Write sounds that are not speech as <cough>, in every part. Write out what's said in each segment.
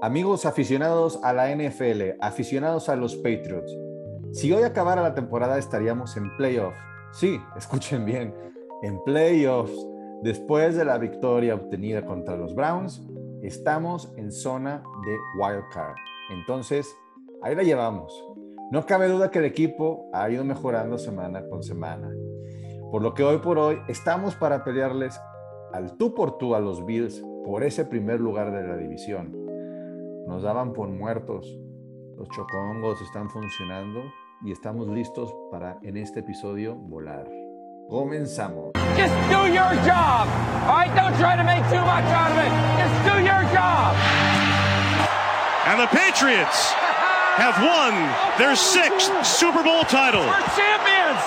Amigos aficionados a la NFL, aficionados a los Patriots, si hoy acabara la temporada estaríamos en playoffs. Sí, <laughs> escuchen bien, en playoffs. Después de la victoria obtenida contra los Browns, estamos en zona de wild card. Entonces, ahí la llevamos. No cabe duda que el equipo ha ido mejorando semana con semana. Por lo que hoy por hoy estamos para pelearles al tú por tú a los Bills por ese primer lugar de la división. Nos daban por muertos. Los chocongos están funcionando y estamos listos para en este episodio volar. Comenzamos. Just do your job. All right, don't try to make too much out of it. Just do your job. And the Patriots have won their sixth Super Bowl title. We're champions.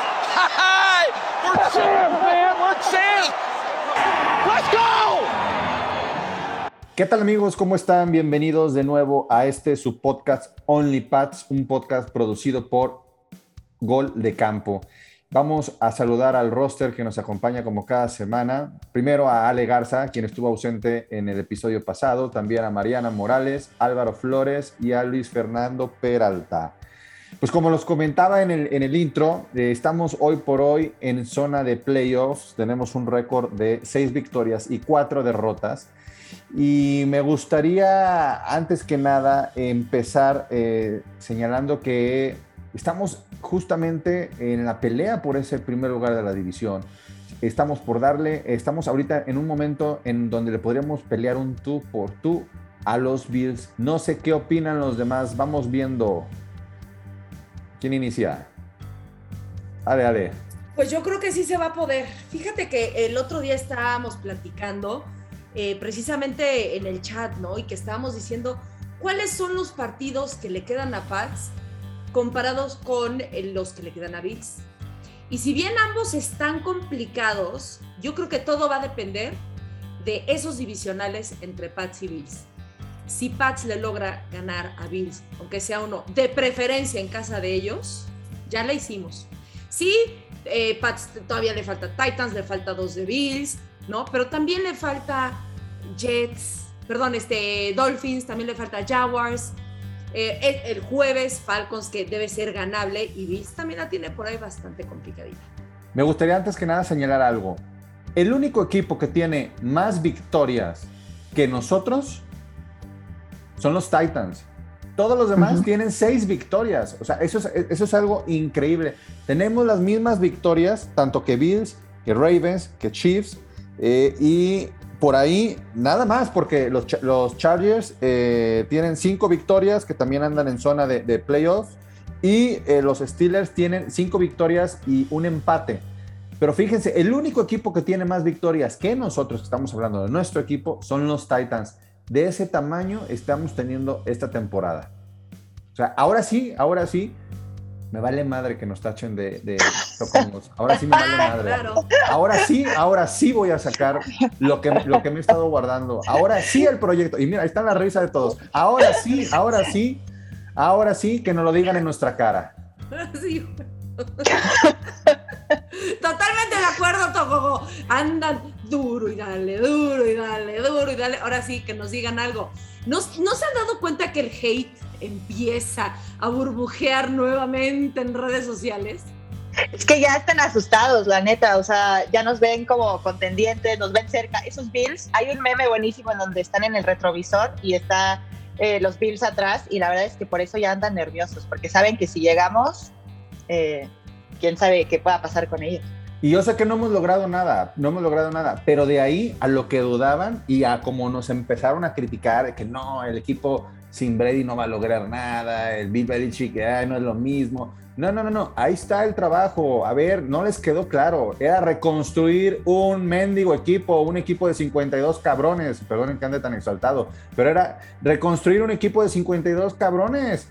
We're champs, man. We're champs. Let's go. ¿Qué tal amigos? ¿Cómo están? Bienvenidos de nuevo a este su podcast Only Pats, un podcast producido por Gol de Campo. Vamos a saludar al roster que nos acompaña como cada semana. Primero a Ale Garza, quien estuvo ausente en el episodio pasado, también a Mariana Morales, Álvaro Flores y a Luis Fernando Peralta. Pues como los comentaba en el, intro, eh, estamos hoy por hoy en zona de playoffs. Tenemos un récord de seis victorias y cuatro derrotas. Y me gustaría, antes que nada, empezar eh, señalando que estamos justamente en la pelea por ese primer lugar de la división. Estamos por darle, estamos ahorita en un momento en donde le podríamos pelear un tú por tú a los Bills. No sé qué opinan los demás. Vamos viendo. ¿Quién inicia? Ale, ale. Pues yo creo que sí se va a poder. Fíjate que el otro día estábamos platicando eh, precisamente en el chat, ¿no? Y que estábamos diciendo cuáles son los partidos que le quedan a Pats comparados con eh, los que le quedan a Bills. Y si bien ambos están complicados, yo creo que todo va a depender de esos divisionales entre Pats y Bills. Si Pats le logra ganar a Bills, aunque sea uno de preferencia en casa de ellos, ya la hicimos. Sí, eh, Pats todavía le falta Titans, le falta dos de Bills, ¿no? Pero también le falta Jets, perdón, este, Dolphins, también le falta Jaguars. Eh, el, jueves Falcons que debe ser ganable y Bills también la tiene por ahí bastante complicadita. Me gustaría antes que nada señalar algo. El único equipo que tiene más victorias que nosotros son los Titans. Todos los demás tienen seis victorias. O sea, eso es, eso es algo increíble. Tenemos las mismas victorias, tanto que Bills, que Ravens, que Chiefs, eh, y por ahí, nada más, porque los, Chargers eh, tienen cinco victorias que también andan en zona de, de playoffs. Y eh, los Steelers tienen cinco victorias y un empate. Pero fíjense, el único equipo que tiene más victorias que nosotros, que estamos hablando de nuestro equipo, son los Titans. De ese tamaño estamos teniendo esta temporada. O sea, ahora sí, ahora sí, me vale madre que nos tachen de, de Ahora sí me vale <laughs> madre. Ahora sí, ahora sí voy a sacar lo que, lo que me he estado guardando. Ahora sí el proyecto. Y mira, ahí está la risa de todos. Ahora sí, ahora sí, ahora sí que nos lo digan en nuestra cara. <laughs> Sí. Totalmente de acuerdo, Togogo. Andan duro y dale, duro y dale, duro y dale. Ahora sí, que nos digan algo. ¿No, ¿No se han dado cuenta que el hate empieza a burbujear nuevamente en redes sociales? Es que ya están asustados, la neta, o sea, ya nos ven como contendientes, nos ven cerca. Esos Bills, hay un meme buenísimo en donde están en el retrovisor y está eh, los Bills atrás y la verdad es que por eso ya andan nerviosos, porque saben que si llegamos, eh, quién sabe qué pueda pasar con ellos. Y yo sé que no hemos logrado nada, no hemos logrado nada, pero de ahí a lo que dudaban y a como nos empezaron a criticar, que no, el equipo sin Brady no va a lograr nada, el Bill Belichick no es lo mismo. No, no, no, no, ahí está el trabajo. A ver, no les quedó claro. Era reconstruir un mendigo equipo, un equipo de 52 cabrones. Perdonen que ande tan exaltado, pero era reconstruir un equipo de 52 cabrones.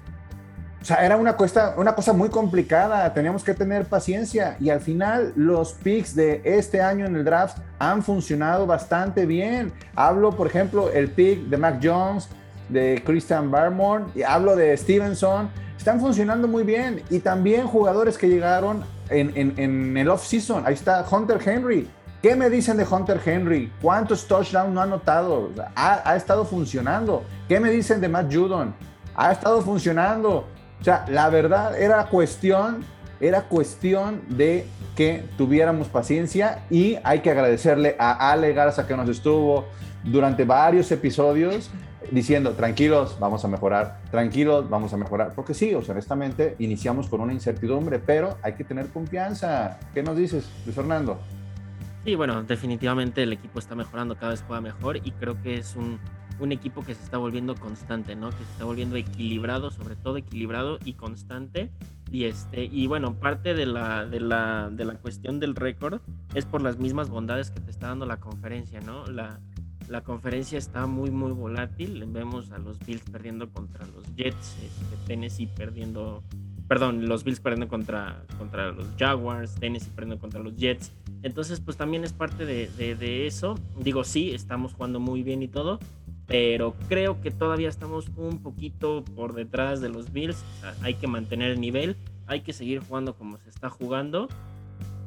O sea, era una, cuesta, una cosa muy complicada, teníamos que tener paciencia y al final los picks de este año en el draft han funcionado bastante bien. Hablo, por ejemplo, el pick de Mac Jones, de Christian Barmore, y hablo de Stevenson, están funcionando muy bien. Y también jugadores que llegaron en, en, en el off-season. Ahí está Hunter Henry. ¿Qué me dicen de Hunter Henry? ¿Cuántos touchdowns no ha anotado? Ha, ha, estado funcionando. ¿Qué me dicen de Matt Judon? Ha estado funcionando. O sea, la verdad era cuestión, era cuestión de que tuviéramos paciencia y hay que agradecerle a Ale Garza que nos estuvo durante varios episodios diciendo, tranquilos, vamos a mejorar, tranquilos, vamos a mejorar. Porque sí, o honestamente, iniciamos con una incertidumbre, pero hay que tener confianza. ¿Qué nos dices, Luis Fernando? Sí, bueno, definitivamente el equipo está mejorando, cada vez juega mejor y creo que es un, un equipo que se está volviendo constante, ¿no? Que se está volviendo equilibrado, sobre todo equilibrado y constante. Y este, y bueno, parte de la, de la, de la cuestión del récord es por las mismas bondades que te está dando la conferencia, ¿no? La, la conferencia está muy, muy volátil. Vemos a los Bills perdiendo contra los Jets, este, Tennessee perdiendo, perdón, los Bills perdiendo contra, contra los Jaguars, Tennessee perdiendo contra los Jets. Entonces, pues también es parte de, de, de eso. Digo, sí, estamos jugando muy bien y todo, pero creo que todavía estamos un poquito por detrás de los Bills. O sea, hay que mantener el nivel, hay que seguir jugando como se está jugando.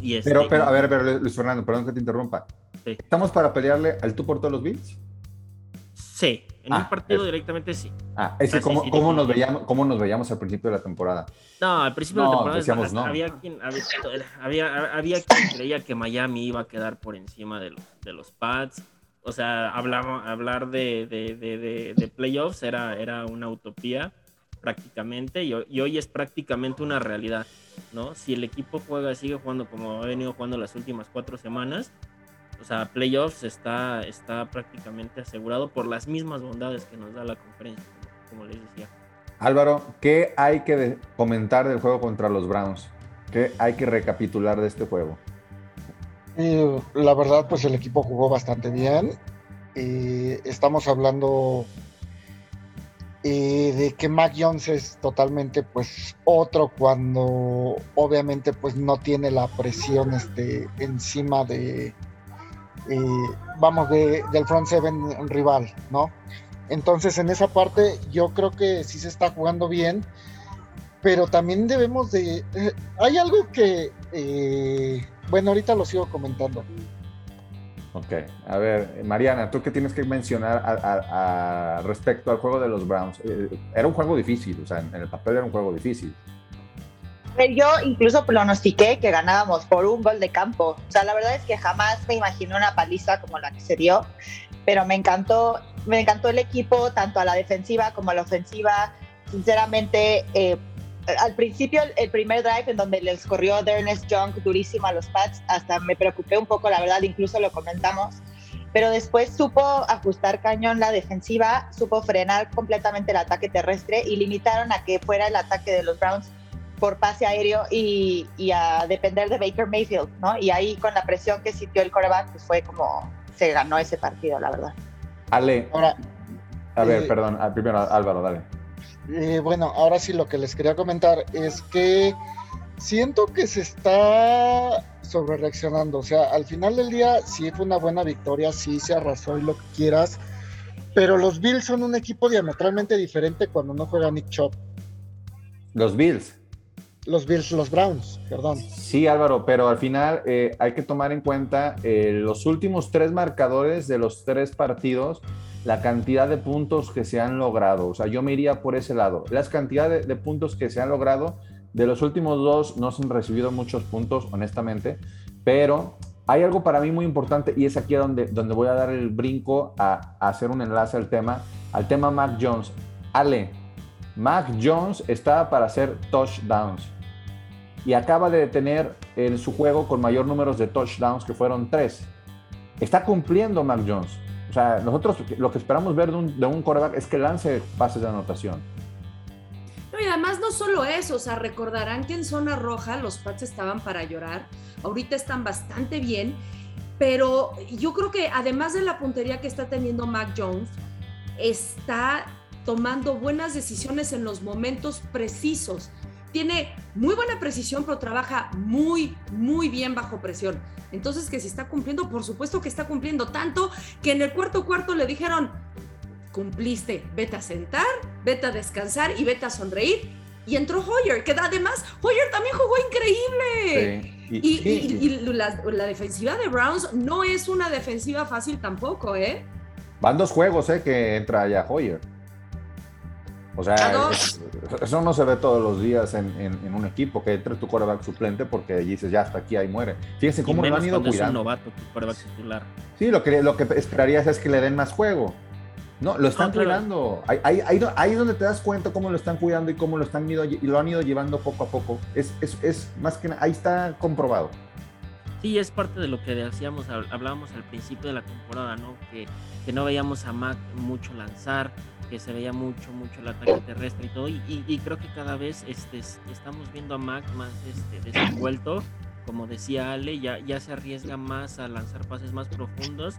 Y este, pero, pero, a ver, a ver, Luis Fernando, perdón que te interrumpa. Sí. ¿Estamos para pelearle al tú por todos los Bills? Sí, en ah, un partido es... directamente sí. Ah, es que ¿cómo, sí, cómo, sí, nos veíamos, ¿cómo nos veíamos al principio de la temporada? No, al principio no, de la temporada decíamos, no. había, quien, había, había, había, quien creía que Miami iba a quedar por encima de los, de los Pats o sea, hablar, hablar de, de, de, de, playoffs era, era una utopía prácticamente y, y, hoy es prácticamente una realidad, ¿no? Si el equipo juega, sigue jugando como ha venido jugando las últimas cuatro semanas, o sea, playoffs está, está prácticamente asegurado por las mismas bondades que nos da la conferencia, como les decía. Álvaro, ¿qué hay que comentar del juego contra los Browns? ¿Qué hay que recapitular de este juego? Y la verdad, pues el equipo jugó bastante bien. Y estamos hablando eh, de que Mac Jones es totalmente pues otro cuando obviamente pues no tiene la presión este, encima de eh, vamos de, del front seven rival, ¿no? Entonces en esa parte yo creo que sí se está jugando bien, pero también debemos de... Eh, hay algo que bueno, ahorita lo sigo comentando. Ok, a ver, Mariana, ¿tú qué tienes que mencionar a respecto al juego de los Browns? Eh, era un juego difícil, o sea, en el papel era un juego difícil. Yo incluso pronostiqué que ganábamos por un gol de campo. O sea, la verdad es que jamás me imaginé una paliza como la que se dio, pero me encantó, me encantó el equipo, tanto a la defensiva como a la ofensiva. Sinceramente, eh, al principio el primer drive en donde les corrió Ernest Young durísimo a los Pats, hasta me preocupé un poco, la verdad, incluso lo comentamos, pero después supo ajustar cañón la defensiva, supo frenar completamente el ataque terrestre y limitaron a que fuera el ataque de los Browns por pase aéreo y, y a depender de Baker Mayfield, ¿no? Y ahí con la presión que sintió el coreback, pues fue como se ganó ese partido, la verdad. Ale, ahora, a ver, eh, perdón, primero Álvaro, dale. Eh, bueno, ahora sí lo que les quería comentar es que siento que se está sobre reaccionando. O sea, al final del día sí fue una buena victoria, sí se arrasó y lo que quieras. Pero los Bills son un equipo diametralmente diferente cuando no juega Nick Chop. Los Bills. Los Bills, los Browns, perdón. Sí, Álvaro, pero al final eh, hay que tomar en cuenta eh, los últimos tres marcadores de los tres partidos la cantidad de puntos que se han logrado. O sea, yo me iría por ese lado. Las cantidades de, de, puntos que se han logrado, de los últimos dos no se han recibido muchos puntos, honestamente, pero hay algo para mí muy importante y es aquí donde, donde voy a dar el brinco a, a hacer un enlace al tema, al tema Mac Jones. Ale, Mac Jones estaba para hacer touchdowns y acaba de tener en su juego con mayor números de touchdowns, que fueron tres. Está cumpliendo Mac Jones o sea, nosotros lo que esperamos ver de un, de un coreback es que lance pases de anotación. No, y además no solo eso, o sea, recordarán que en zona roja los Pats estaban para llorar, ahorita están bastante bien, pero yo creo que además de la puntería que está teniendo Mac Jones, está tomando buenas decisiones en los momentos precisos. Tiene muy buena precisión, pero trabaja muy, muy bien bajo presión. Entonces, que si está cumpliendo, por supuesto que está cumpliendo tanto que en el cuarto cuarto le dijeron, cumpliste, vete a sentar, vete a descansar y vete a sonreír. y entró Hoyer, que además Hoyer también jugó increíble. Sí. Y, y- y la, la defensiva de Browns no es una defensiva fácil tampoco, ¿eh? Van dos juegos, ¿eh? Que entra ya Hoyer. O ¿A sea, es- eso no se ve todos los días en, en- en un equipo, que entre tu quarterback suplente porque dices, ya hasta aquí, ahí muere. Fíjense cómo lo han ido cuando es un cuidando. novato, tu quarterback titular. Sí, lo que, lo que esperarías es que le den más juego. No, lo están No, claro. cuidando. Ahí, ahí, ahí, ahí es donde te das cuenta cómo lo están cuidando y cómo lo, están ido, y lo han ido llevando poco a poco. Es, es, es más que nada, ahí está comprobado. Sí, es parte de lo que decíamos, hab- hablábamos al principio de la temporada, ¿no? Que, no veíamos a Mac mucho lanzar, que se veía mucho, mucho el ataque terrestre y todo. Y, creo que cada vez este, estamos viendo a Mac más este, desenvuelto. Como decía Ale, ya, ya se arriesga más a lanzar pases más profundos.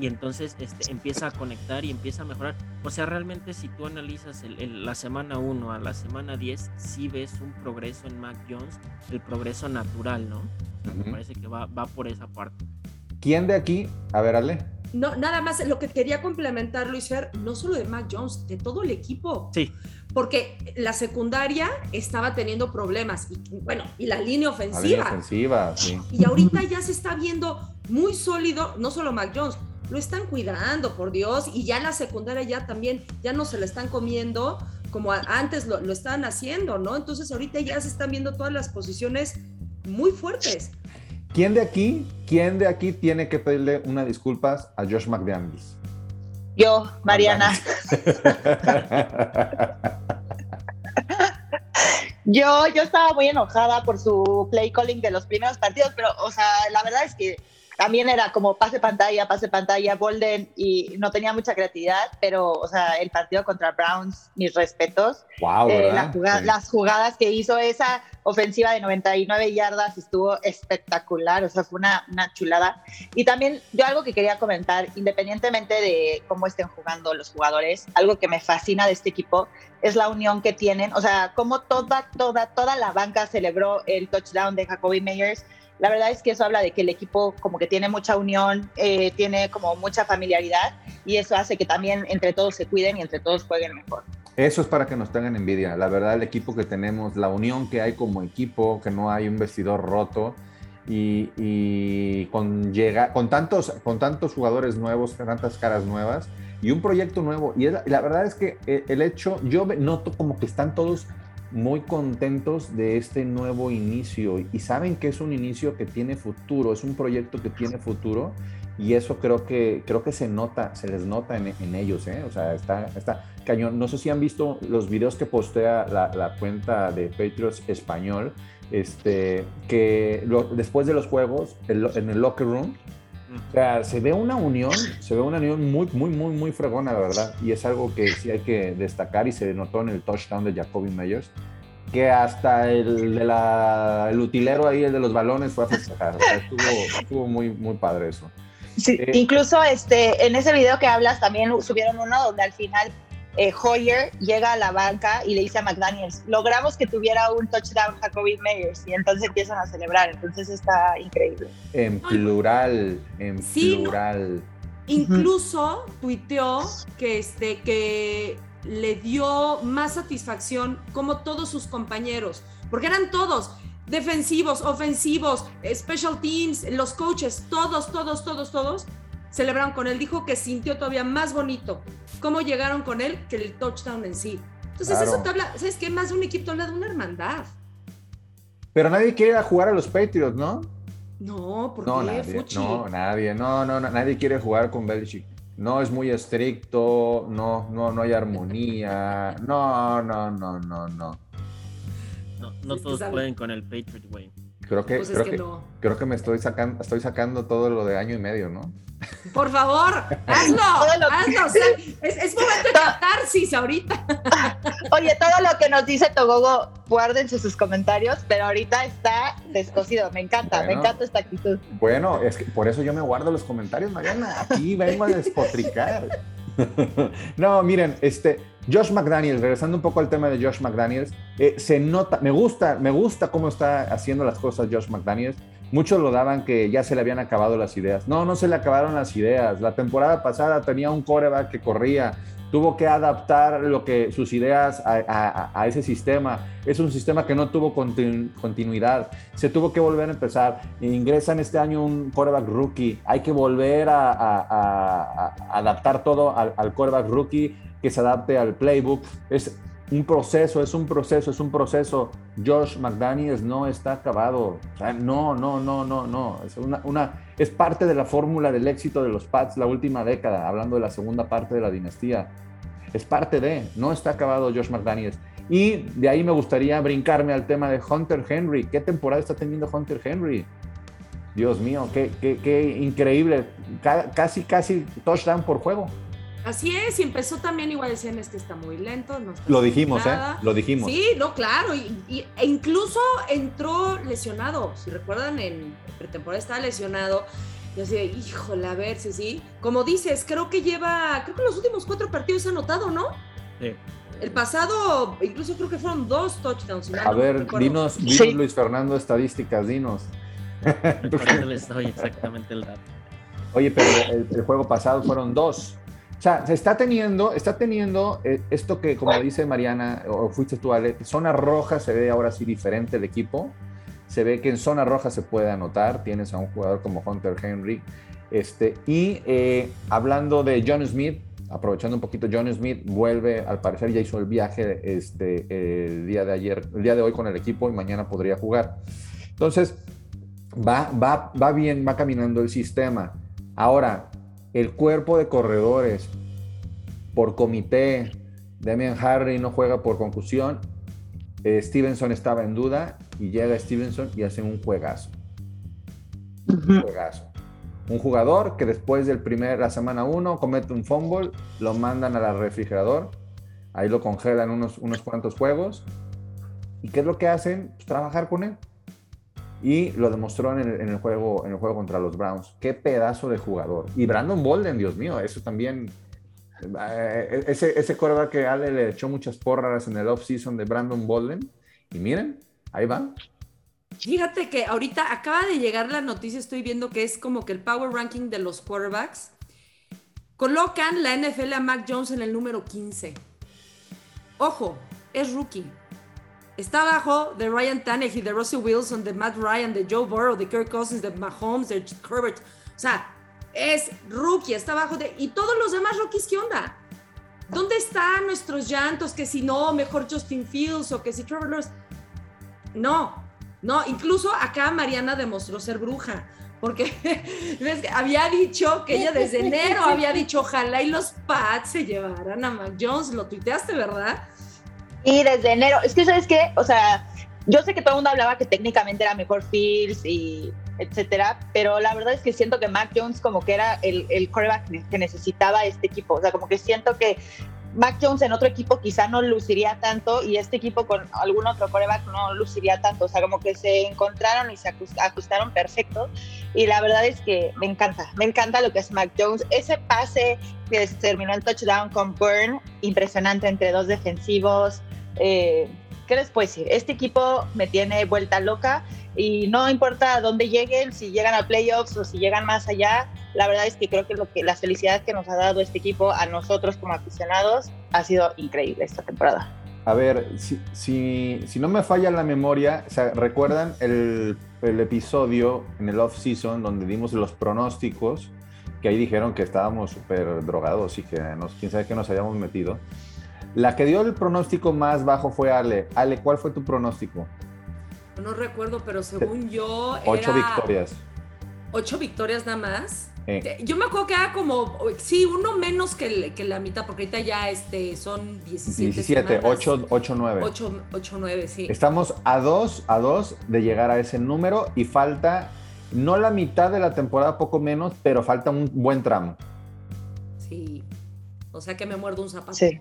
Y entonces este, empieza a conectar y empieza a mejorar. O sea, realmente si tú analizas el- el- la semana 1 a la semana 10, sí ves un progreso en Mac Jones, el progreso natural, ¿no? Me parece que va, va por esa parte. ¿Quién de aquí? A ver, Ale. No, nada más lo que quería complementar, Luis Fer, no solo de Mac Jones, de todo el equipo. Sí, Porque la secundaria estaba teniendo problemas. Y bueno, y la línea La línea ofensiva. ofensiva, sí. Y ahorita ya se está viendo muy sólido, no solo Mac Jones, lo están cuidando, por Dios, y ya la secundaria ya también, ya no se la están comiendo como antes lo, lo estaban haciendo, ¿no? Entonces ahorita ya se están viendo todas las posiciones muy fuertes. ¿Quién de aquí, quién de aquí tiene que pedirle una disculpas a Josh McDaniels? Yo, Mariana. <laughs> Yo, yo estaba muy enojada por su play calling de los primeros partidos, pero, o sea, la verdad es que también era como pase pantalla, pase pantalla, Bolden, y no tenía mucha creatividad, pero, o sea, el partido contra Browns, mis respetos. wow, Eh, la jugada- Sí. Las jugadas que hizo esa ofensiva de 99 yardas estuvo espectacular, o sea, fue una, una chulada. Y también yo algo que quería comentar, independientemente de cómo estén jugando los jugadores, algo que me fascina de este equipo es la unión que tienen, o sea, como toda, toda, toda la banca celebró el touchdown de Jacoby Meyers. La verdad es que eso habla de que el equipo como que tiene mucha unión, eh, tiene como mucha familiaridad y eso hace que también entre todos se cuiden y entre todos jueguen mejor. Eso es para que nos tengan envidia. La verdad, el equipo que tenemos, la unión que hay como equipo, que no hay un vestidor roto y, y con, llega, con, tantos, con tantos jugadores nuevos, tantas caras nuevas y un proyecto nuevo. Y la, verdad es que eh, el hecho, yo noto como que están todos muy contentos de este nuevo inicio y saben que es un inicio que tiene futuro, es un proyecto que tiene futuro y eso creo que, creo que se nota, se les nota en, en ellos, ¿eh? O sea, está, está cañón. No sé si han visto los videos que postea la, la cuenta de Patriots Español, este, que después de los juegos, en el locker room, o sea, se ve una unión, se ve una unión muy, muy, muy, muy fregona, la verdad. Y es algo que sí hay que destacar y se notó en el touchdown de Jacoby Meyers, que hasta el, de la, el utilero ahí, el de los balones, fue a festejar. O sea, estuvo, estuvo muy, muy padre eso. Sí, Eh, incluso este, en ese video que hablas también subieron uno donde al final eh, Hoyer llega a la banca y le dice a McDaniels, logramos que tuviera un touchdown Jacoby Meyers y entonces empiezan a celebrar, entonces está increíble. En plural, en Sí, no. plural. Incluso tuiteó que, este, que le dio más satisfacción como todos sus compañeros, porque eran todos defensivos, ofensivos, eh, special teams, los coaches, todos, todos, todos, todos celebraron con él. Dijo que sintió todavía más bonito cómo llegaron con él que el touchdown en sí. Entonces Claro. eso te habla, ¿sabes qué? Más de un equipo te habla de una hermandad. Pero nadie quiere ir a jugar a los Patriots, ¿no? No, ¿por No, nadie. Fuchi? No, nadie. No, no, no, nadie quiere jugar con Belichick. No es muy estricto, no, no, no hay armonía. No, no, no, no, no. No, todos pueden con el Patriot Way. Creo que, Pues es creo que que, no. creo que me estoy sacando, estoy sacando todo lo de año y medio, ¿no? Por favor, hazlo, <laughs> hazlo. o sea, es, es momento de <laughs> catarsis ahorita. <laughs> Oye, todo lo que nos dice Togogo, guárdense sus comentarios, pero ahorita está descosido, me encanta, me encanta esta actitud. Bueno, es que por eso yo me guardo los comentarios, Mariana. Aquí vengo a despotricar. no, miren, este, Josh McDaniels, regresando un poco al tema de Josh McDaniels, eh, se nota, me gusta, me gusta cómo está haciendo las cosas Josh McDaniels. Muchos lo daban que ya se le habían acabado las ideas. No, no se le acabaron las ideas. La temporada pasada tenía un coreback que corría, tuvo que adaptar lo que, sus ideas a, ese sistema. Es un sistema que no tuvo continuidad. Se tuvo que volver a empezar. Ingresa en este año un coreback rookie. Hay que volver a, adaptar todo al, al coreback rookie que se adapte al playbook. Es un proceso, es un proceso, es un proceso. Josh McDaniels no está acabado. no, no, no, no, no. Es, una, es parte de la fórmula del éxito de los Pats la última década, hablando de la segunda parte de la dinastía. Es parte de, no está acabado Josh McDaniels. Y de ahí me gustaría brincarme al tema de Hunter Henry. ¿Qué temporada está teniendo Hunter Henry? Dios mío, qué, qué, qué increíble. casi, casi touchdown por juego. Así es, y empezó también igual decían es que está muy lento. No lo dijimos, ¿eh? Lo dijimos. Sí, no, claro, y, e incluso entró lesionado. Si recuerdan, en pretemporada estaba lesionado. Y así, híjole, a ver si sí. Como dices, creo que lleva, creo que los últimos cuatro partidos ha anotado, ¿no? Sí. El pasado, incluso creo que fueron dos touchdowns. a ver, dinos, dinos Luis Fernando, estadísticas, dinos. les exactamente el dato. Oye, pero el juego pasado fueron dos. O sea, se está teniendo, está teniendo eh, esto que, como dice Mariana, o fuiste tú, Ale, zona roja se ve ahora sí diferente el equipo. Se ve que en zona roja se puede anotar. Tienes a un jugador como Hunter Henry. Este, y eh, hablando de John Smith, aprovechando un poquito, John Smith vuelve, al parecer ya hizo el viaje este, el día de ayer, el día de hoy con el equipo y mañana podría jugar. Entonces, va, va, va bien, va caminando el sistema. Ahora, el cuerpo de corredores por comité, Damian Harry no juega por concusión, eh, Stevenson estaba en duda y llega Stevenson y hacen un juegazo. Un juegazo. Un jugador que después del primer, la semana 1 comete un fumble, lo mandan al refrigerador, ahí lo congelan unos, unos cuantos juegos. ¿Y qué es lo que hacen? Pues trabajar con él y lo demostró en el, juego, en el juego contra los Browns. Qué pedazo de jugador. Y Brandon Bolden, Dios mío, eso también. Eh, ese, ese que Ale le echó muchas porras en el off-season de Brandon Bolden. Y miren, ahí va. Fíjate que ahorita acaba de llegar la noticia, estoy viendo que es como que el power ranking de los quarterbacks. Colocan la NFL a Mac Jones en el número 15. Ojo, es rookie. Está abajo de Ryan Tannehill, de Russell Wilson, de Matt Ryan, de Joe Burrow, de Kirk Cousins, de Mahomes, de Herbert. O sea, es rookie, está abajo de... ¿Y todos los demás rookies qué onda? ¿Dónde están nuestros llantos? Que si no, mejor Justin Fields o que si Trevor Lawrence. No, no, incluso acá Mariana demostró ser bruja, porque <laughs> había dicho que ella desde enero había dicho ojalá y los Pats se llevaran a Mac Jones, lo tuiteaste, ¿verdad? Y desde enero, es que sabes qué, o sea, yo sé que todo el mundo hablaba que técnicamente era mejor Fields y etcétera, pero la verdad es que siento que Mac Jones como que era el, el coreback que necesitaba este equipo, o sea, como que siento que Mac Jones en otro equipo quizá no luciría tanto y este equipo con algún otro coreback no luciría tanto. O sea, como que se encontraron y se ajustaron perfecto. Y la verdad es que me encanta, me encanta lo que es Mac Jones. Ese pase que terminó el touchdown con Burn, impresionante entre dos defensivos. Eh, ¿Qué les puedo decir? Este equipo me tiene vuelta loca y no importa dónde lleguen, si llegan a playoffs o si llegan más allá, la verdad es que creo que, lo que la felicidad que nos ha dado este equipo a nosotros como aficionados ha sido increíble esta temporada. A ver, si, si, no me falla la memoria, ¿recuerdan el, el episodio en el off-season donde dimos los pronósticos? Que ahí dijeron que estábamos súper drogados y que nos, quién sabe qué nos habíamos metido. La que dio el pronóstico más bajo fue Ale. Ale, ¿cuál fue tu pronóstico? No recuerdo, pero según yo. Ocho victorias. ¿Ocho victorias nada más? Yo me acuerdo que era como, sí, uno menos que, que, la mitad, porque ahorita ya este, son 17. 17, 8, 8, 9. 8, 8, 9, sí. Estamos a dos, a dos de llegar a ese número y falta no la mitad de la temporada, poco menos, pero falta un buen tramo. Sí. O sea que me muerdo un zapato. Sí.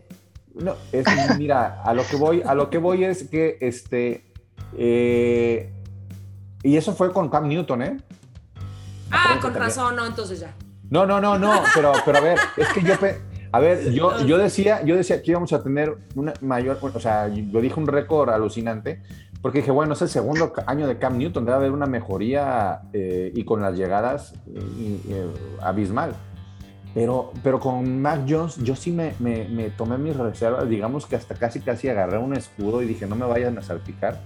No, es, mira, a lo que voy, a lo que voy es que este eh, y eso fue con Cam Newton, ¿eh? Ah, con razón, no, entonces ya. No, no, no, no, pero, pero a ver, es que yo, A ver, yo, <laughs> yo, decía, yo decía que íbamos a tener una mayor, o sea, yo dije un récord alucinante, porque dije, bueno, es el segundo año de Cam Newton, debe haber una mejoría eh, y con las llegadas eh, eh, abismal. Pero, pero con Mac Jones yo sí me, me, me, tomé mis reservas, digamos que hasta casi casi agarré un escudo y dije, no me vayan a salpicar,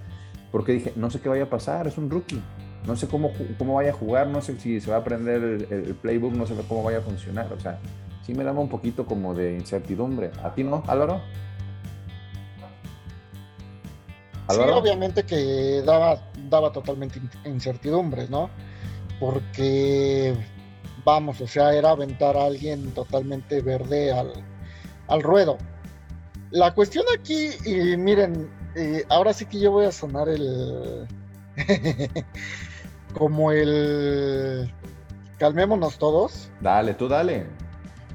porque dije, no sé qué vaya a pasar, es un rookie. No sé cómo, cómo vaya a jugar, no sé si se va a aprender el, el playbook, no sé cómo vaya a funcionar. O sea, sí me daba un poquito como de incertidumbre. ¿A ti no, Álvaro? Sí, obviamente que daba, daba totalmente incertidumbre, ¿no? Porque, vamos, o sea, era aventar a alguien totalmente verde al, al ruedo. La cuestión aquí, y miren, eh, ahora sí que yo voy a sonar el... <laughs> como el... Calmémonos todos. Dale, tú dale.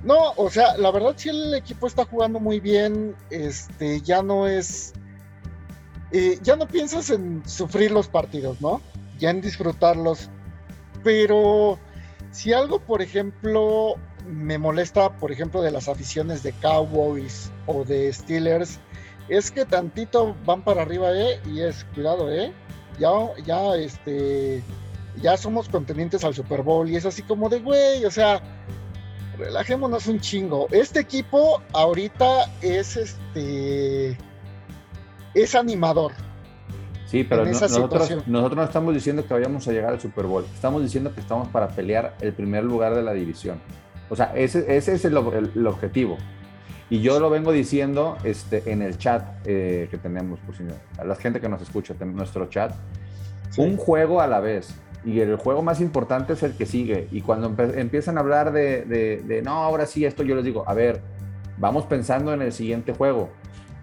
No, o sea, la verdad sí el equipo está jugando muy bien, este, ya no es ya no piensas en sufrir los partidos, ¿no? Ya en disfrutarlos. Pero si algo, por ejemplo, me molesta, por ejemplo, de las aficiones de Cowboys o de Steelers, es que tantito van para arriba, ¿eh? Y es, cuidado, ¿eh? Ya, ya, este, ya somos contendientes al Super Bowl y es así como de, güey, o sea, relajémonos un chingo. Este equipo ahorita es, este, es animador. Sí, pero nosotros, nosotros no estamos diciendo que vayamos a llegar al Super Bowl. Estamos diciendo que estamos para pelear el primer lugar de la división. O sea, ese, ese es el, objetivo. Y yo lo vengo diciendo este, en el chat eh, que tenemos, por si a la gente que nos escucha, en nuestro chat. Un juego a la vez. Y el juego más importante es el que sigue. Y cuando empiezan a hablar de, de, no, ahora sí, esto yo les digo, a ver, vamos pensando en el siguiente juego.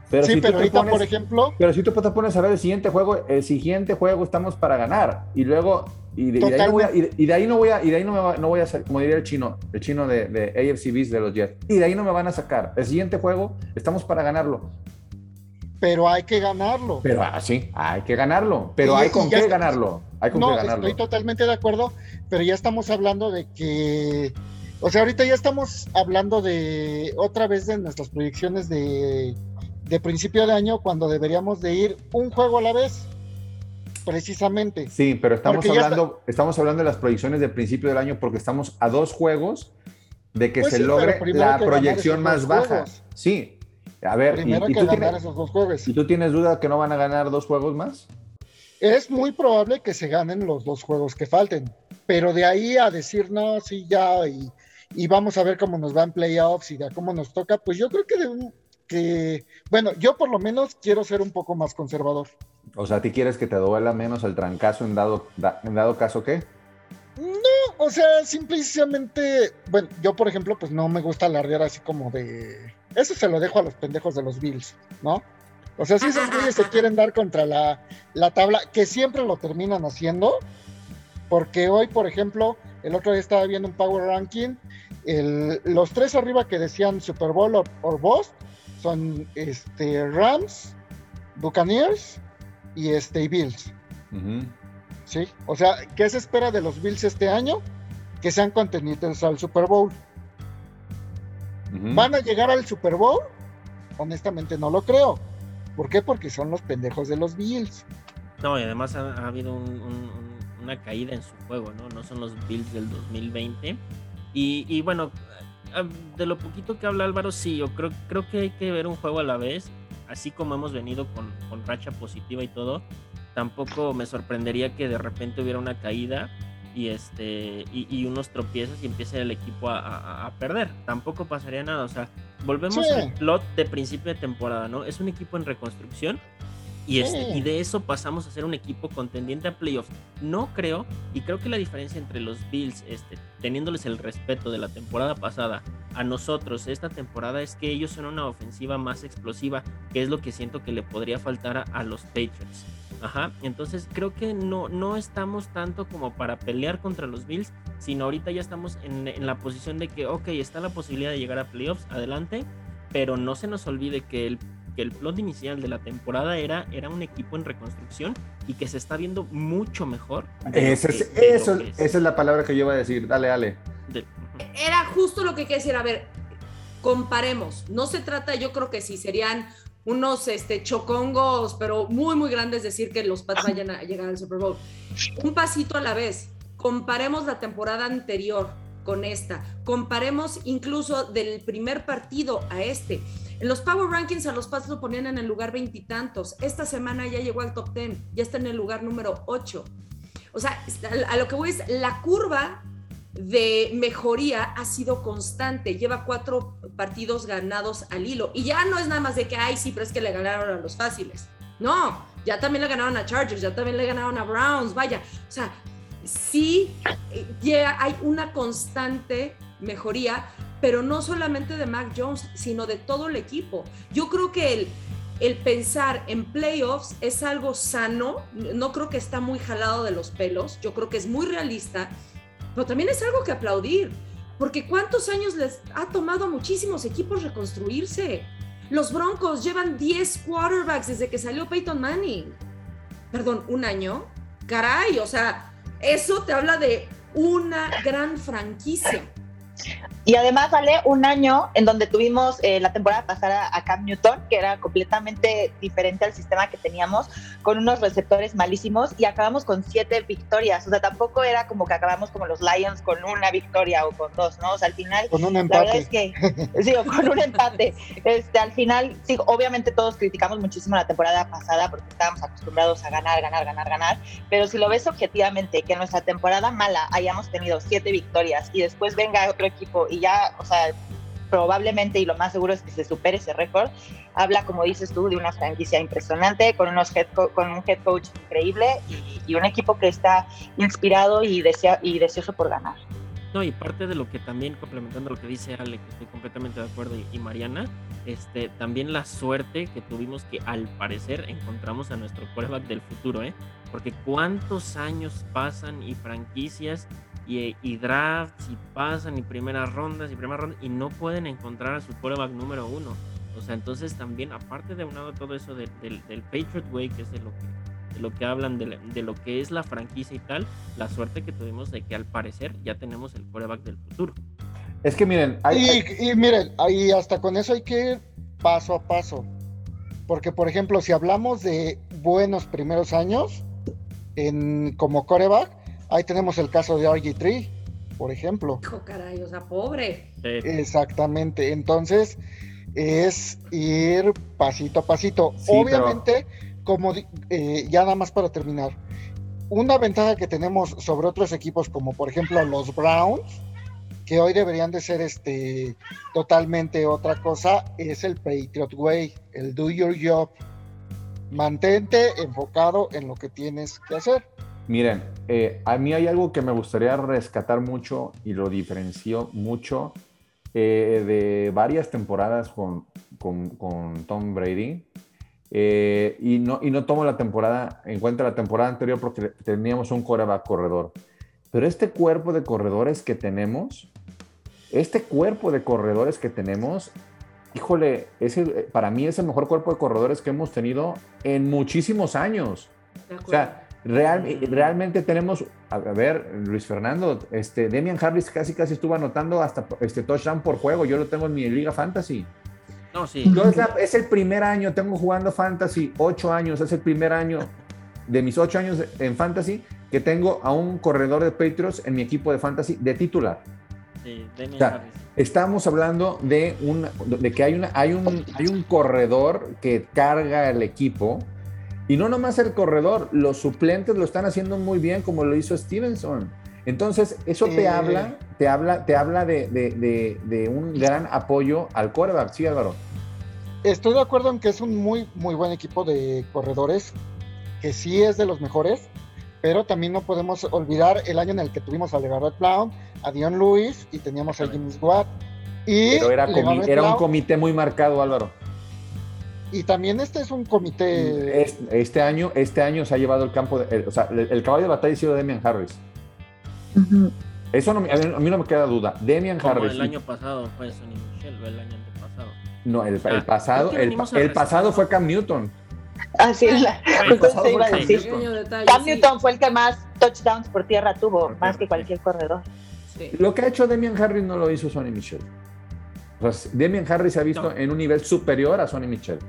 Pero sí, pero ahorita, por ejemplo. Pero si tú te pones a ver el siguiente juego, el siguiente juego estamos para ganar. Y luego. Y de, ahí, no voy a, y de, ahí no voy a, y de ahí no, me no voy a hacer, como diría el chino, el chino de, de AFC Beast de los Jets. Y de ahí no me van a sacar. El siguiente juego, estamos para ganarlo. Pero hay que ganarlo. Pero ah, sí, hay que ganarlo. Pero hay con qué ganarlo. Hay con no, qué ganarlo. Estoy totalmente de acuerdo, pero ya estamos hablando de que. O sea, ahorita ya estamos hablando de otra vez de nuestras proyecciones de de principio de año cuando deberíamos de ir un juego a la vez, precisamente. Sí, pero estamos hablando, estamos hablando de las proyecciones de principio del año porque estamos a dos juegos de que pues se logre la proyección más baja. Sí, a ver, primero y, que ganar esos dos juegos. ¿Y tú tienes duda que no van a ganar dos juegos más? Es muy probable que se ganen los dos juegos que falten, pero de ahí a decir no, sí, ya, y, y vamos a ver cómo nos va en playoffs y de cómo nos toca, pues yo creo que de un, que, bueno, yo por lo menos quiero ser un poco más conservador. O sea, ¿ti quieres que te duela menos el trancazo en dado, en dado caso qué? No, o sea, simplemente, bueno, yo por ejemplo, pues no me gusta alardear así como de... Eso se lo dejo a los pendejos de los Bills, ¿no? O sea, si esos güeyes se quieren dar contra la, la tabla, que siempre lo terminan haciendo, porque hoy, por ejemplo, el otro día estaba viendo un Power Ranking, el, los tres arriba que decían Super Bowl o, o Boss, son este, Rams, Buccaneers y este, Bills. ¿Sí? O sea, ¿qué se espera de los Bills este año? Que sean contenidos al Super Bowl. ¿Van a llegar al Super Bowl? Honestamente no lo creo. ¿Por qué? Porque son los pendejos de los Bills. No, y además ha, habido una caída en su juego, ¿no? No son los Bills del 2020. Y, y bueno, de lo poquito que habla Álvaro, sí, yo creo, creo que hay que ver un juego a la vez, así como hemos venido con, con racha positiva y todo, tampoco me sorprendería que de repente hubiera una caída y este y, unos tropiezos y empiece el equipo a, perder. Tampoco pasaría nada. O sea, volvemos al plot de principio de temporada, ¿no? Es un equipo en reconstrucción y, este, y de eso pasamos a ser un equipo contendiente a playoffs. No creo, y creo que la diferencia entre los Bills, este, teniéndoles el respeto de la temporada pasada, a nosotros esta temporada es que ellos son una ofensiva más explosiva, que es lo que siento que le podría faltar a, los Patriots. Ajá, entonces creo que no, no estamos tanto como para pelear contra los Bills, sino ahorita ya estamos en, en la posición de que, ok, está la posibilidad de llegar a playoffs, adelante, pero no se nos olvide que el que el plot inicial de la temporada era, era un equipo en reconstrucción y que se está viendo mucho mejor. eso, esa es la palabra que yo iba a decir. Dale, dale. Era justo lo que quería decir. A ver, comparemos. No se trata, yo creo que sí serían unos este, chocongos, pero muy, muy grandes decir que los Pats vayan a llegar al Super Bowl. Un pasito a la vez. Comparemos la temporada anterior con esta. Comparemos incluso del primer partido a este. En los Power Rankings a los Pats lo ponían en el lugar veintitantos. Esta semana ya llegó al top ten, ya está en el lugar número 8. O sea, a lo que voy es la curva de mejoría ha sido constante. Lleva cuatro partidos ganados al hilo. Y ya no es nada más de que, ay, sí, pero es que le ganaron a los fáciles. No, ya también le ganaron a Chargers, ya también le ganaron a Browns, vaya. O sea, sí ya hay una constante mejoría, pero no solamente de Mac Jones, sino de todo el equipo. Yo creo que el, el pensar en playoffs es algo sano, no creo que está muy jalado de los pelos, yo creo que es muy realista, pero también es algo que aplaudir, porque ¿cuántos años les ha tomado a muchísimos equipos reconstruirse? Los Broncos llevan 10 quarterbacks desde que salió Peyton Manning. Perdón, un año. Caray, o sea, eso te habla de una gran franquicia. Y además, vale un año en donde tuvimos eh, la temporada pasada a Cam Newton, que era completamente diferente al sistema que teníamos, con unos receptores malísimos, y acabamos con siete victorias. O sea, tampoco era como que acabamos como los Lions con una victoria o con dos, ¿no? O sea, al final. Con un empate. La verdad es que, <laughs> sí, con un empate. Este, al final, sí, obviamente todos criticamos muchísimo la temporada pasada porque estábamos acostumbrados a ganar, ganar, ganar, ganar. Pero si lo ves objetivamente, que en nuestra temporada mala hayamos tenido siete victorias y después venga otro equipo y ya, o sea, probablemente y lo más seguro es que se supere ese récord. Habla, como dices tú, de una franquicia impresionante, con, unos head con un head coach increíble y, y, un equipo que está inspirado y, desea y deseoso por ganar. No, y parte de lo que también, complementando lo que dice Ale, que estoy completamente de acuerdo, y, y Mariana, este, también la suerte que tuvimos que al parecer encontramos a nuestro quarterback del futuro, ¿eh? Porque cuántos años pasan y franquicias y, y, drafts y pasan y primeras rondas y primeras rondas y no pueden encontrar a su quarterback número uno. O sea, entonces también, aparte de un lado todo eso de, de, del Patriot Way, que es de lo que, de lo que hablan, de, de, lo que es la franquicia y tal, la suerte que tuvimos de que al parecer ya tenemos el quarterback del futuro. Es que miren, hay, y, hay... y, miren, ahí hasta con eso hay que ir paso a paso. Porque, por ejemplo, si hablamos de buenos primeros años en, como coreback, Ahí tenemos el caso de RG3, por ejemplo. Hijo caray, o sea, pobre. Sí. Exactamente. Entonces, es ir pasito a pasito. Sí, Obviamente, pero... como eh, ya nada más para terminar, una ventaja que tenemos sobre otros equipos, como por ejemplo los Browns, que hoy deberían de ser este totalmente otra cosa, es el Patriot Way, el do your job. Mantente enfocado en lo que tienes que hacer. Miren, eh, a mí hay algo que me gustaría rescatar mucho y lo diferenció mucho eh, de varias temporadas con, con, con Tom Brady. Eh, y, no, y no tomo la temporada en cuenta la temporada anterior porque teníamos un coreback corredor. Pero este cuerpo de corredores que tenemos, este cuerpo de corredores que tenemos, híjole, es el, para mí es el mejor cuerpo de corredores que hemos tenido en muchísimos años. O sea, Real, realmente tenemos, a ver, Luis Fernando, este, Demian Harris casi casi estuvo anotando hasta este touchdown por juego. Yo lo tengo en mi Liga Fantasy. No, sí. Yo es, la, es, el primer año, tengo jugando Fantasy, ocho años, es el primer año de mis ocho años en Fantasy que tengo a un corredor de Patriots en mi equipo de Fantasy de titular. Sí, Demian o sea, Harris. Estamos hablando de, un, de que hay, una, hay, un, hay un corredor que carga el equipo y no nomás el corredor, los suplentes lo están haciendo muy bien como lo hizo Stevenson. Entonces, eso te eh... habla, te habla, te habla de, de, de, de, un gran apoyo al coreback, sí, Álvaro. Estoy de acuerdo en que es un muy, muy buen equipo de corredores, que sí es de los mejores, pero también no podemos olvidar el año en el que tuvimos a LeGarrette Blount, a Dion Lewis y teníamos a James Watt. Y pero era, era un comité muy marcado, Álvaro. Y también este es un comité. Este, este año, este año se ha llevado el campo, de, el, o sea, el, el, caballo de batalla ha sido Demian Harris. Uh -huh. Eso no, a, mí, a, mí, no me queda duda. Demian Como Harris. El año pasado fue Sonny Michel, el año antepasado. No, el, el pasado, el, el pasado fue Cam Newton. Así es. La, entonces iba a decir. Cam Newton fue el que más touchdowns por tierra tuvo, más que cualquier corredor. Sí. Lo que ha hecho Demian Harris no lo hizo Sonny Michel. Pues Damian Harris se ha visto No. en un nivel superior a Sonny Michel.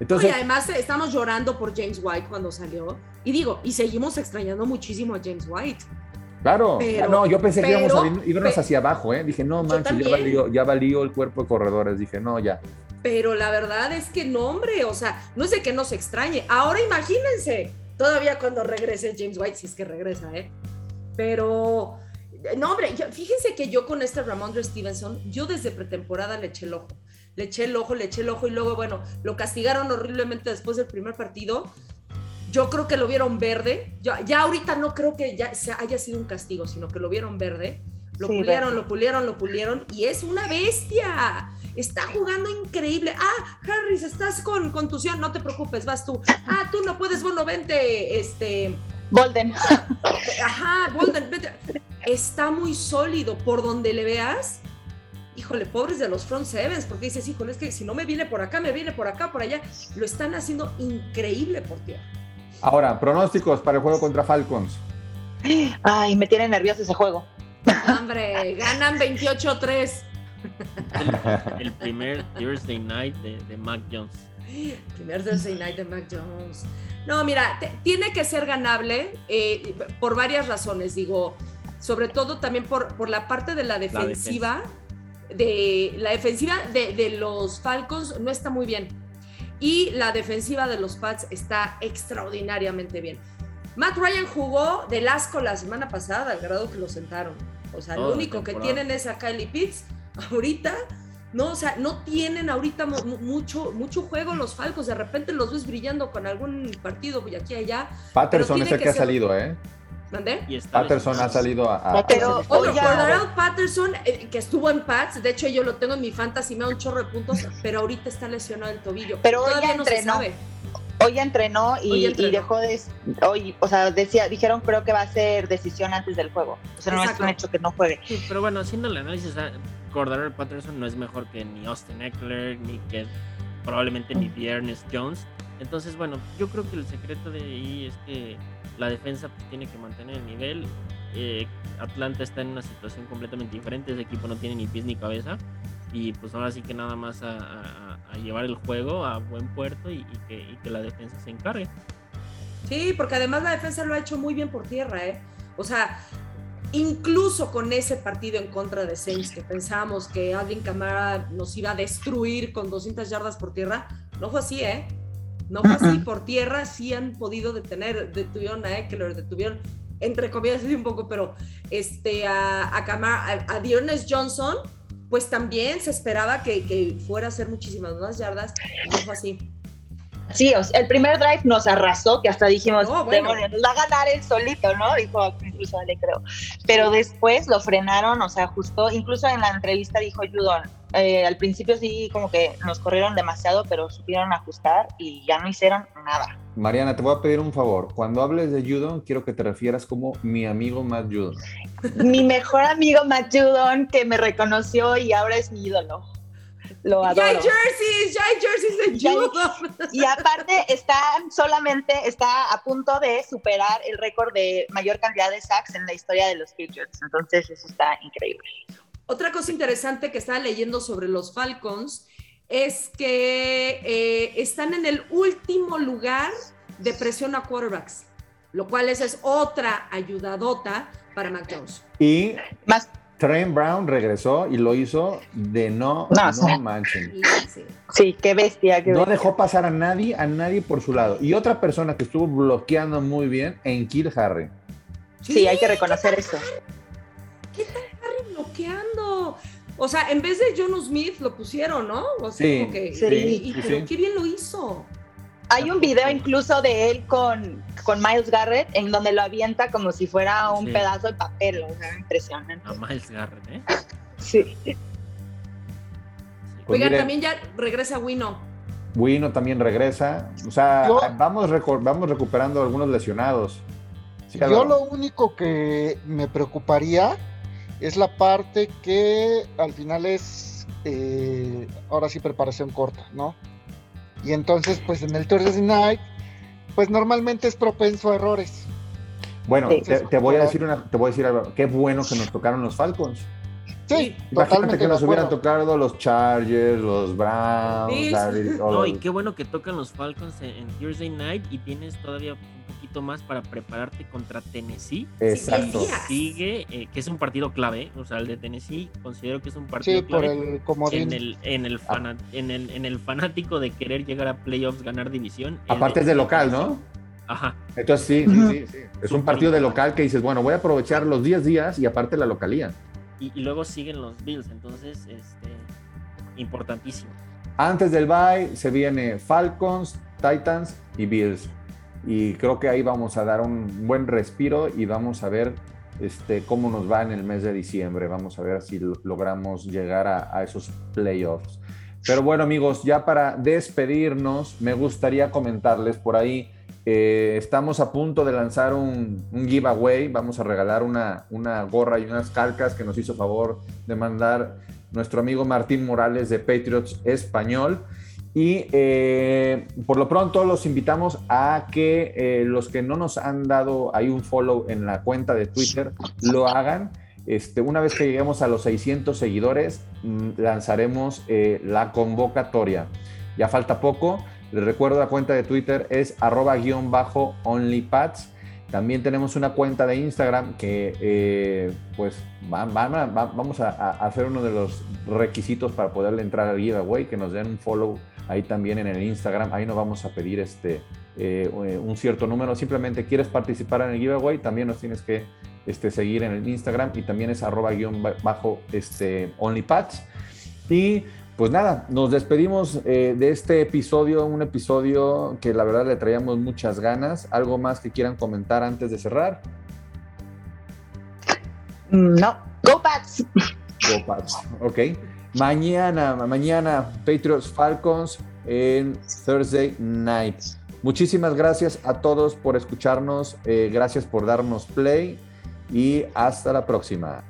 Entonces, y además eh, estamos llorando por James White cuando salió. Y digo, y seguimos extrañando muchísimo a James White. claro, pero- no, yo pensé que íbamos a irnos hacia abajo, ¿eh? Dije, no, manches, ya valió, ya valió el cuerpo de corredores. Dije, no, ya. Pero la verdad es que no, hombre, o sea, no es de que nos extrañe. Ahora imagínense, todavía cuando regrese James White, si es que regresa, ¿eh? Pero, no, hombre, yo- fíjense que yo con este Ramondre Stevenson, yo desde pretemporada le eché el ojo. Le eché el ojo, le eché el ojo y luego, bueno, lo castigaron horriblemente después del primer partido. Yo creo que lo vieron verde. Yo, ya ahorita no creo que ya haya sido un castigo, sino que lo vieron verde. Lo Sí, pulieron, verde. lo pulieron, lo pulieron y es una bestia. Está jugando increíble. Ah, Harris, estás con contusión, no te preocupes, vas tú. Ah, tú no puedes, bueno, vente, este, Bolden. ajá, Golden, vete. Está muy sólido por donde le veas. Híjole, pobres de los front sevens, porque dices, híjole, es que si no me viene por acá, me viene por acá, por allá. Lo están haciendo increíble por tierra. Ahora, pronósticos para el juego contra Falcons. Ay, me tiene nervioso ese juego. Hombre, ganan 28-3. El primer Thursday night de, de Mac Jones. Primer Thursday Night de Mac Jones. No, mira, te- tiene que ser ganable eh, por varias razones. Digo, sobre todo también por, por la parte de la defensiva. De la defensiva de, de los Falcons no está muy bien. Y la defensiva de los Pats está extraordinariamente bien. Matt Ryan jugó del asco la semana pasada, al grado que lo sentaron. O sea, Toda lo único que tienen es a Kylie Pitts ahorita. No, o sea, no tienen ahorita mu- mu- mucho, mucho juego los Falcons. De repente los ves brillando con algún partido y aquí y allá. Patterson es el que que ha salido, ¿eh? ¿Mandé? Y está Patterson ha salido a. a- Pero, a- Otro, Cordarrelle Patterson, eh, que estuvo en Pats, de hecho yo lo tengo en mi fantasy, me da un chorro de puntos, <laughs> pero ahorita está lesionado el tobillo. Pero hoy Todavía ya no se entrenó. sabe. Hoy entrenó y, Hoy entrenó. y dejó de. Hoy, o sea, decía, dijeron, creo que va a ser decisión antes del juego. O sea, no Exacto. es un hecho que no juegue. Sí, pero bueno, haciendo el análisis, Cordarrelle Patterson no es mejor que ni Austin Eckler, ni que probablemente ni Dearness Jones. Entonces, bueno, yo creo que el secreto de ahí es que la defensa tiene que mantener el nivel. Eh, Atlanta está en una situación completamente diferente. Ese equipo no tiene ni pies ni cabeza. Y pues ahora sí que nada más a, llevar el juego a buen puerto y, que, la defensa se encargue. Sí, porque además la defensa lo ha hecho muy bien por tierra, ¿eh? O sea, incluso con ese partido en contra de Saints, que pensábamos que Alvin Kamara nos iba a destruir con 200 yardas por tierra, no fue así, ¿eh? No fue así, por tierra sí han podido detener, detuvieron a Eckler, detuvieron, entre comillas, <laughs> un poco, pero este, a, a, Kamara, a, a Dearness Johnson, pues también se esperaba que, que fuera a hacer muchísimas más yardas, no fue así. Sí, o sea, el primer drive nos arrasó, que hasta dijimos, No, bueno. "Demonios, nos va a ganar él solito, ¿no? Dijo incluso Ale, creo. Pero después lo frenaron, o sea, justo, incluso en la entrevista dijo Judon, eh, al principio sí como que nos corrieron demasiado, pero supieron ajustar y ya no hicieron nada. Mariana, te voy a pedir un favor. Cuando hables de Judon, quiero que te refieras como mi amigo Matt Judon. Mi mejor amigo Matt Judon, que me reconoció y ahora es mi ídolo. Lo Ya hay adoro. jerseys, ya hay jerseys de Ya hay- judo. Y aparte está solamente, está a punto de superar el récord de mayor cantidad de sacks en la historia de los Patriots. Entonces eso está increíble. Otra cosa interesante que estaba leyendo sobre los Falcons es que eh, están en el último lugar de presión a quarterbacks, lo cual esa es otra ayudadota para Mac Jones. Y Más, Trent Brown regresó y lo hizo de no, No, no, sí. manchen. Y, sí. sí, qué bestia. Qué No bestia. dejó pasar a nadie, a nadie por su lado. Y otra persona que estuvo bloqueando muy bien en Kill Harry. Sí, hay que reconocer eso. Harry bloqueando. O sea, en vez de John Smith lo pusieron, ¿no? O sea, Sí, como que, sí, y- y- sí, pero qué bien lo hizo. Hay un video incluso de él con, con Miles Garrett en donde lo avienta como si fuera un Sí. pedazo de papel. O sea, impresionante. A Miles Garrett, ¿eh? <laughs> Sí. Pues Oigan, también ya regresa Wino. Wino también regresa. O sea, Yo- vamos, vamos recuperando algunos lesionados. Sí, Yo lo único que me preocuparía es la parte que al final es, eh, ahora sí, preparación corta, ¿no? Y entonces, pues en el Thursday Night, pues normalmente es propenso a errores. Bueno, Sí. te, te voy a decir una, te voy a decir algo. Qué bueno que nos tocaron los Falcons. Sí, Imagínate que nos hubieran tocado los Chargers, los Browns, Sí, o No, y qué bueno que tocan los Falcons en, en Thursday night y tienes todavía un poquito más para prepararte contra Tennessee. Exacto. Sí, días. Sigue, eh, que es un partido clave, o sea, el de Tennessee considero que es un partido Sí, por clave el comodín. en el, en, el fana- en, el, en el fanático de querer llegar a playoffs, ganar división. Aparte es de local. ¿no? Ajá. Entonces sí, sí, sí. Es un partido de local que dices, bueno, voy a aprovechar los 10 días y aparte la localía. Y, luego siguen los Bills, entonces, este, importantísimo. Antes del bye se viene Falcons, Titans y Bills. Y creo que ahí vamos a dar un buen respiro y vamos a ver este, cómo nos va en el mes de diciembre. Vamos a ver si lo- logramos llegar a, a esos playoffs. Pero bueno, amigos, ya para despedirnos, me gustaría comentarles por ahí. Eh, estamos a punto de lanzar un, giveaway. Vamos a regalar una, gorra y unas calcas que nos hizo favor de mandar nuestro amigo Martín Morales de Patriots Español. Y eh, por lo pronto los invitamos a que eh, los que no nos han dado ahí un follow en la cuenta de Twitter lo hagan. Este, una vez que lleguemos a los 600 seguidores, mm, lanzaremos la convocatoria. Ya falta poco. Les recuerdo la cuenta de Twitter es arroba guion bajo onlypads. También tenemos una cuenta de Instagram que eh, pues va- vamos a, hacer uno de los requisitos para poderle entrar al giveaway, que nos den un follow ahí también en el Instagram. Ahí no vamos a pedir este, eh, un cierto número. Simplemente quieres participar en el giveaway, también nos tienes que este, seguir en el Instagram y también es arroba guion ba- bajo este, onlypads. Y pues nada, nos despedimos eh, de este episodio, un episodio que la verdad le traíamos muchas ganas. ¿Algo más que quieran comentar antes de cerrar? No. Go Pats. Go Pats. Ok. Mañana, mañana, Patriots Falcons en Thursday Night. Muchísimas gracias a todos por escucharnos. eh, gracias por darnos play y hasta la próxima.